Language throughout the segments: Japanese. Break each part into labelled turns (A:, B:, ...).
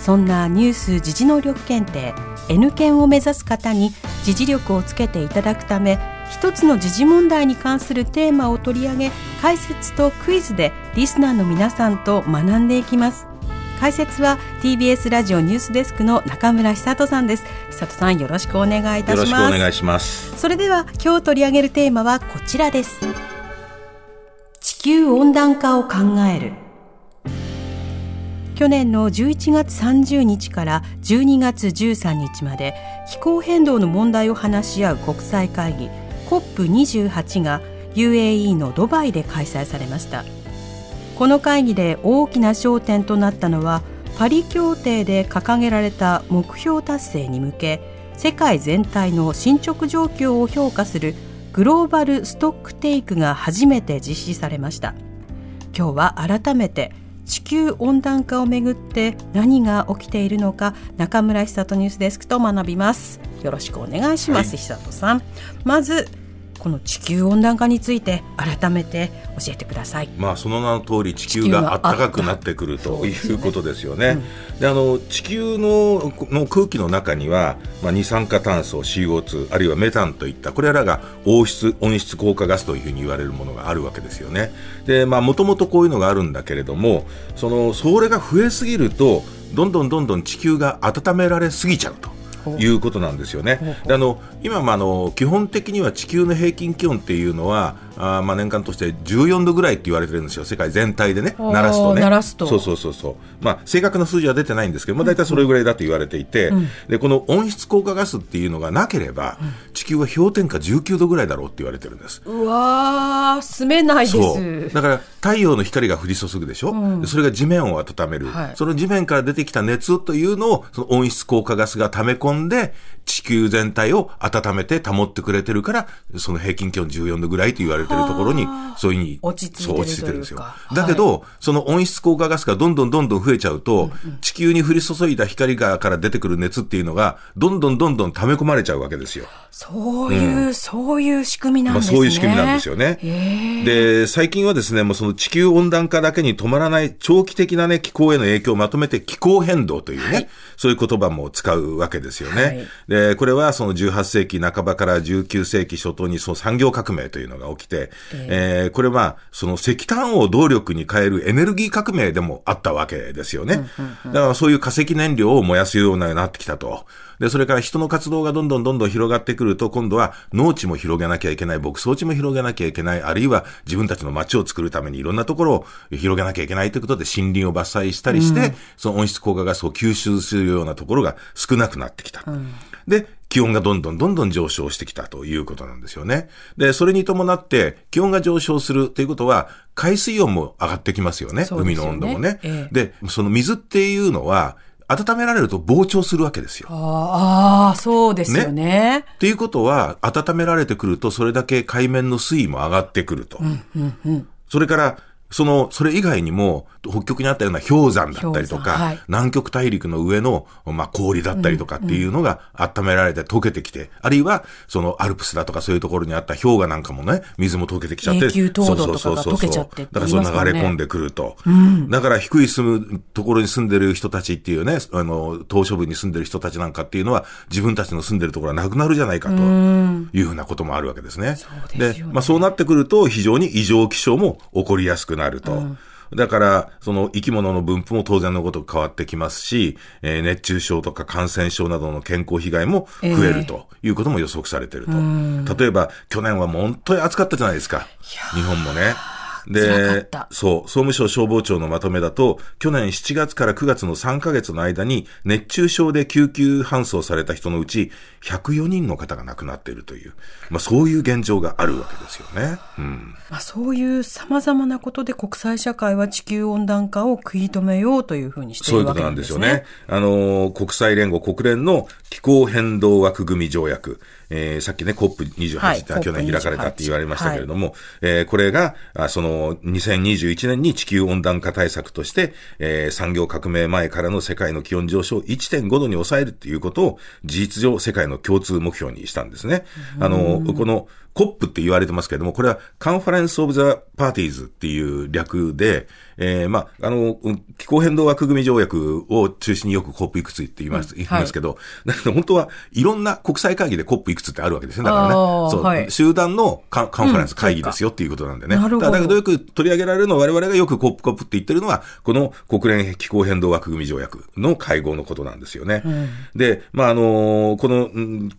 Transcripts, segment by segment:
A: そんなニュース・時事能力検定 N 検を目指す方に時事力をつけていただくため一つの時事問題に関するテーマを取り上げ解説とクイズでリスナーの皆さんと学んでいきます。解説は TBS ラジオニュースデスクの中村久人さんです。久人さんよろしくお願いいたします。よろ
B: しくお願いします。
A: それでは今日取り上げるテーマはこちらです。地球温暖化を考える去年の11月30日から12月13日まで気候変動の問題を話し合う国際会議 COP28 が UAE のドバイで開催されました。この会議で大きな焦点となったのはパリ協定で掲げられた目標達成に向け世界全体の進捗状況を評価するグローバルストックテイクが初めて実施されました。今日は改めて地球温暖化をめぐって何が起きているのか中村久人ニュースデスクと学びます。よろしくお願いします、はい、久人さん。まずこの地球温暖化について改めて教えてください。
B: まあその名の通り地球が暖かくなってくるということですよね。で、あの地球のの空気の中には、まあ、二酸化炭素 CO2 あるいはメタンといったこれらが温室温室効果ガスというふうに言われるものがあるわけですよね。で、まあもともとこういうのがあるんだけれども、そのそれが増えすぎるとどんどんどんどん地球が温められすぎちゃうと。いうことなんですよね。であの今、まあ、の基本的には地球の平均気温っていうのはあまあ年間として14度ぐらいって言われてるんですよ、世界全体でね、鳴らすとね。
A: 鳴らすと。
B: そうそうそうそう、まあ、正確な数字は出てないんですけど、まあ、大体それぐらいだと言われていて、うん、でこの温室効果ガスっていうのがなければ、地球は氷点下19度ぐらいだろうって言われてるんです。
A: うわー、住めないです。
B: だから太陽の光が降り注ぐでしょ、うん、それが地面を温める、はい、その地面から出てきた熱というのを、その温室効果ガスが溜め込んで、地球全体を温めて保ってくれてるから、その平均気温14度ぐらいと言われてるところに、そういうふうに、
A: 落ち着いて
B: る落ち着いてるんですよ。だけど、その温室効果ガスがどんどんどんどん増えちゃうと、うんうん、地球に降り注いだ光がから出てくる熱っていうのが、どんどんどんどん溜め込まれちゃうわけですよ。
A: そういう、うん、そういう仕組みなんですね。まあ、
B: そういう仕組みなんですよね。で、最近はですね、もうその地球温暖化だけに止まらない長期的なね、気候への影響をまとめて気候変動というね、はい、そういう言葉も使うわけですよね。はい、で、これはその18世紀半ばから19世紀初頭にその産業革命というのが起きて、えー、えー、これはその石炭を動力に変えるエネルギー革命でもあったわけですよね。だからそういう化石燃料を燃やすようになってきたと。で、それから人の活動がどんどんどんどん広がってくると、今度は農地も広げなきゃいけない、牧草地も広げなきゃいけない、あるいは自分たちの街を作るためにいろんなところを広げなきゃいけないということで森林を伐採したりして、うん、その温室効果ガスを吸収するようなところが少なくなってきた。うん、で、気温がどんどんどんどん上昇してきたということなんですよね。で、それに伴って気温が上昇するということは、海水温も上がってきますよね。よね海の温度もね、ええ、で、その水っていうのは、温められると膨張するわけですよ。
A: ああ、そうですよね。ね
B: っていうことは、温められてくると、それだけ海面の水位も上がってくると。うんうんうん、それから、その、それ以外にも、北極にあったような氷山だったりとか、はい、南極大陸の上の、まあ、氷だったりとかっていうのが温められて溶けてきて、うんうん、あるいは、そのアルプスだとかそういうところにあった氷河なんかもね、水も溶けてきちゃって、
A: そうそうそうそう。だ
B: からそう流れ込んでくると。うん、だから低い住むところに住んでる人たちっていうね、あの、島嶼部に住んでる人たちなんかっていうのは、自分たちの住んでるところがなくなるじゃないかというふうなこともあるわけですね。
A: で、
B: まあそうなってくると、非常に異常気象も起こりやすくなると。うんだから、その生き物の分布も当然のこと変わってきますし、えー熱中症とか感染症などの健康被害も増えるということも予測されていると。例えば、去年はもう本当に暑かったじゃないですか。日本もね。でそう、総務省消防庁のまとめだと、去年7月から9月の3ヶ月の間に、熱中症で救急搬送された人のうち、104人の方が亡くなっているという、まあそういう現状があるわけですよね。うん。
A: まあ、そういう様々なことで国際社会は地球温暖化を食い止めようというふうにしているわけ
B: そういうことな
A: なんんですね。
B: ですよね。あのー、国際連合、国連の気候変動枠組条約、えーさっきね、COP28
A: はい
B: って去年開かれたって言われましたけれども、えーこれが、あその、2021年に地球温暖化対策として、えー産業革命前からの世界の気温上昇を1.5度に抑えるっていうことを、事実上世界の共通目標にしたんですね。あの、この、コップって言われてますけれども、これはカンファレンス・オブ・ザ・パーティーズっていう略で、えーまあ、あの、うん気候変動枠組条約を中心によくコップいくつって言います、言いますけど、だけど本当はいろんな国際会議でコップいくつってあるわけですね。だからね。そう、
A: はい
B: 集団のカンカンファレンス会議ですよっていうことなんでね。
A: なるほど
B: だだけどよく取り上げられるのは我々がよくコップコップって言ってるのは、この国連気候変動枠組条約の会合のことなんですよね。で、まあ、あのこの、うん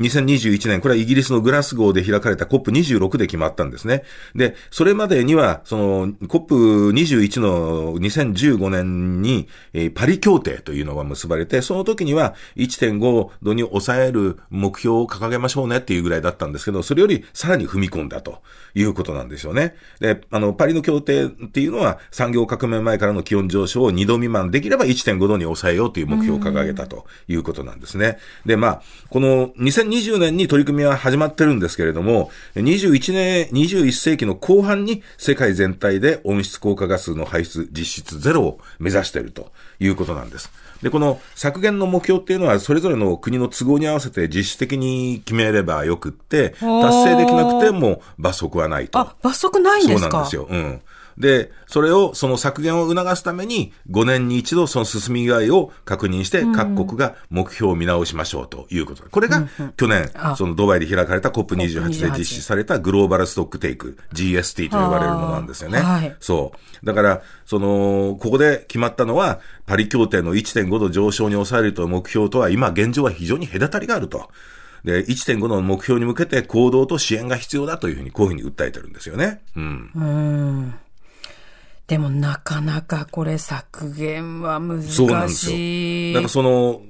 B: 2021年、これはイギリスのグラスゴーで開かれた COP26 で決まったんですね。で、それまでには、その COP21 の2015年に、えーパリ協定というのが結ばれて、その時には1.5度に抑える目標を掲げましょうねっていうぐらいだったんですけど、それよりさらに踏み込んだということなんですよね。で、あの、パリの協定っていうのは産業革命前からの気温上昇を2度未満できれば1.5度に抑えようという目標を掲げたということなんですね。で、まあ、この2020年に取り組みは始まってるんですけれども、21年、21世紀の後半に世界全体で温室効果ガスの排出実質ゼロを目指しているということなんです。で、この削減の目標っていうのは、それぞれの国の都合に合わせて実質的に決めればよくって、達成できなくても罰則はないと。
A: あ、罰則ないんですか？
B: そうなんですよ。うん。で、それを、その削減を促すために、5年に一度その進み具合を確認して、各国が目標を見直しましょうということ。これが、去年
A: あ、
B: そのドバイで開かれた COP28 で実施されたグローバルストックテイク、GST と呼ばれるものなんですよね。
A: はい
B: そう。だから、その、ここで決まったのは、パリ協定の1.5度上昇に抑えるという目標とは、今現状は非常に隔たりがあると。で、1.5度の目標に向けて行動と支援が必要だというふうに、こういうふうに訴えてるんですよね。うん。
A: うん。でもなかなかこれ削減は難しい。
B: そうなんですよ。だからその、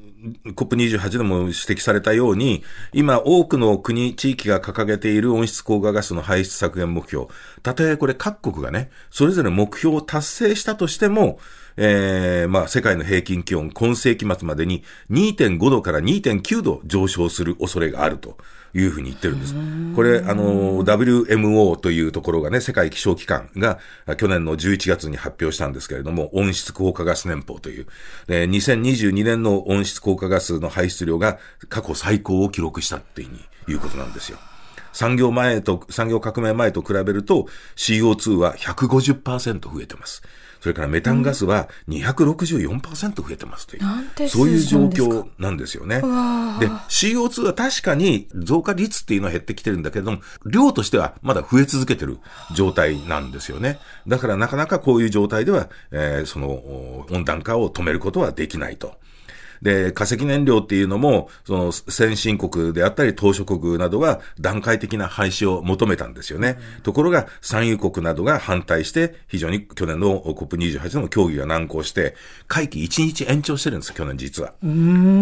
B: COP28 でも指摘されたように、今多くの国、地域が掲げている温室効果ガスの排出削減目標、たとえこれ各国がね、それぞれ目標を達成したとしても、えー、まあ世界の平均気温、今世紀末までに2.5度から2.9度上昇する恐れがあると。いうふうに言ってるんです。これ、あの、WMO というところがね、世界気象機関が去年の11月に発表したんですけれども、温室効果ガス年報という、で2022年の温室効果ガスの排出量が過去最高を記録したっていうことなんですよ。産業前と、産業革命前と比べると CO2 は150%増えてます。それからメタンガスは264%増えてますという、そういう状況なんですよね。で、CO2 は確かに増加率っていうのは減ってきてるんだけれども、量としてはまだ増え続けてる状態なんですよね。だからなかなかこういう状態では、えーそのお温暖化を止めることはできないと。で、化石燃料っていうのも、その先進国であったり島諸国などは段階的な廃止を求めたんですよね。ところが産油国などが反対して、非常に去年の COP28 の協議が難航して、会期1日延長してるんですよ、去年実は。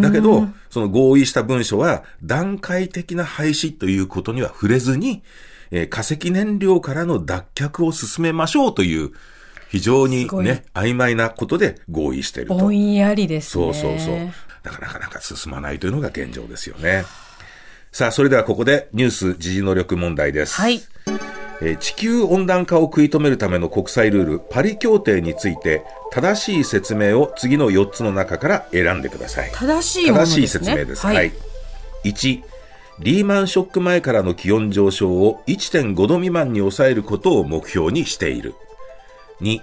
B: だけど、その合意した文書は段階的な廃止ということには触れずに、えー化石燃料からの脱却を進めましょうという、非常にね、曖昧なことで合意していると。
A: ぼんやりです
B: そ
A: ね。
B: うそうそう。だからなかなか進まないというのが現状ですよね。さあ、それではここでニュース時事能力問題です。
A: はい。
B: えー地球温暖化を食い止めるための国際ルール、パリ協定について、正しい説明を次の4つの中から選んでください。
A: 正しいね。
B: 正しい説明です。
A: は。
B: はいい。1、リーマンショック前からの気温上昇を1.5度未満に抑えることを目標にしている。2、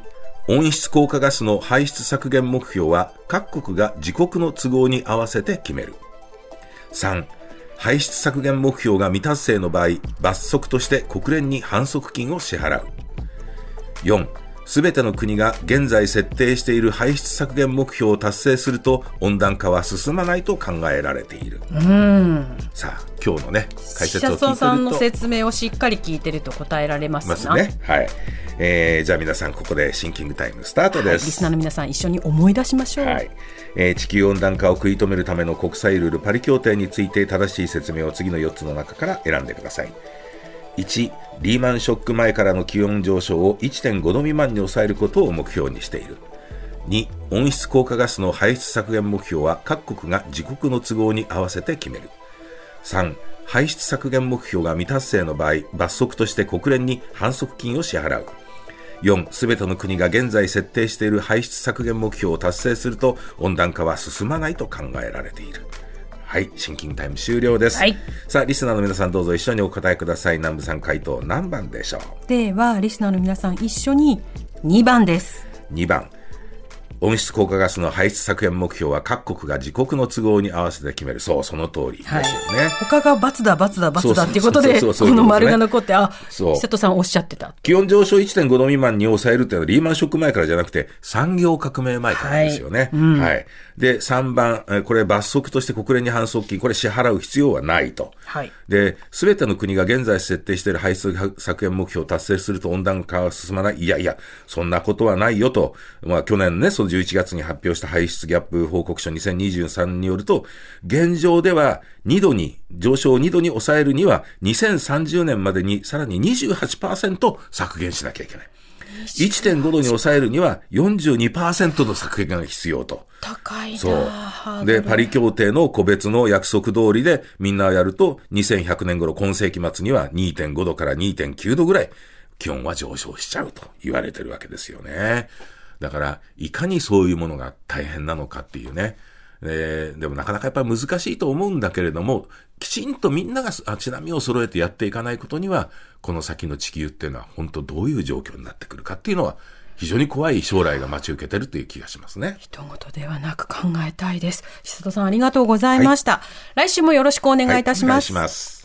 B: 温室効果ガスの排出削減目標は各国が自国の都合に合わせて決める。3、排出削減目標が未達成の場合、罰則として国連に反則金を支払う。4、すべての国が現在設定している排出削減目標を達成すると温暖化は進まないと考えられている。さあ、今日のね、解説を聞いてると。
A: さんの説明をしっかり聞いてると答えられます
B: ますね。はい。えー、じゃあ皆さん、ここでシンキングタイムスタートです。はい、リ
A: スナーの皆さん、一緒に思い出しましょう。はい。
B: えー、地球温暖化を食い止めるための国際ルールパリ協定について正しい説明を次の4つの中から選んでください。1リーマンショック前からの気温上昇を1.5度未満に抑えることを目標にしている。2温室効果ガスの排出削減目標は各国が自国の都合に合わせて決める。3排出削減目標が未達成の場合罰則として国連に反則金を支払う。4すべての国が現在設定している排出削減目標を達成すると温暖化は進まないと考えられている。はい、シンキングタイム終了です。はい、さあ、リスナーの皆さんどうぞ一緒にお答えください。南部さん回答何番でしょ
A: う？では、リスナーの皆さん一緒に2番です。
B: 2番。温室効果ガスの排出削減目標は各国が自国の都合に合わせて決める。そう、その通りですよね。はい、
A: 他が罰だ、罰だ、罰だっていうことで、この丸が残って、あ、そう瀬戸さんおっしゃってた。
B: 気温上昇1.5度未満に抑えるっていうのはリーマンショック前からじゃなくて、産業革命前からですよね。はい。うん、はい、で、3番、これ罰則として国連に反則金、これ支払う必要はないと。はい。で、すべての国が現在設定している排出削減目標を達成すると温暖化は進まない。いやいや、そんなことはないよと。まあ去年ね、その11月に発表した排出ギャップ報告書2023によると、現状では2度に、上昇を2度に抑えるには、2030年までにさらに28%削減しなきゃいけない。1.5度に抑えるには42%の削減が必要と。
A: 高い
B: そう。で、パリ協定の個別の約束通りでみんなやると、2100年頃今世紀末には2.5度から2.9度ぐらい気温は上昇しちゃうと言われてるわけですよね。だから、いかにそういうものが大変なのかっていうね。えー、でもなかなかやっぱり難しいと思うんだけれども、きちんとみんながちなみを揃えてやっていかないことには、この先の地球っていうのは本当どういう状況になってくるかっていうのは、非常に怖い将来が待ち受けてるという気がしますね。
A: 人事ではなく考えたいです。千里さんありがとうございました。はい、来週もよろしくお願いいたします。はい、お願いします。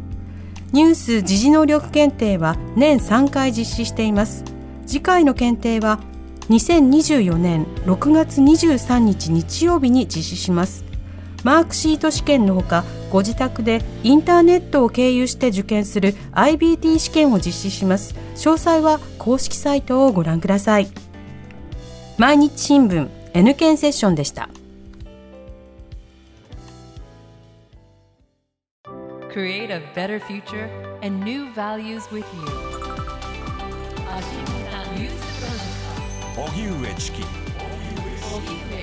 A: ニュース時事能力検定は年3回実施しています。次回の検定は2024年6月23日日曜日に実施します。マークシート試験のほかご自宅でインターネットを経由して受験する IBT 試験を実施します。詳細は公式サイトをご覧ください。毎日新聞 N 検セッションでした。
C: Create a better future and new values with you. 荻上チキ荻上チキセッション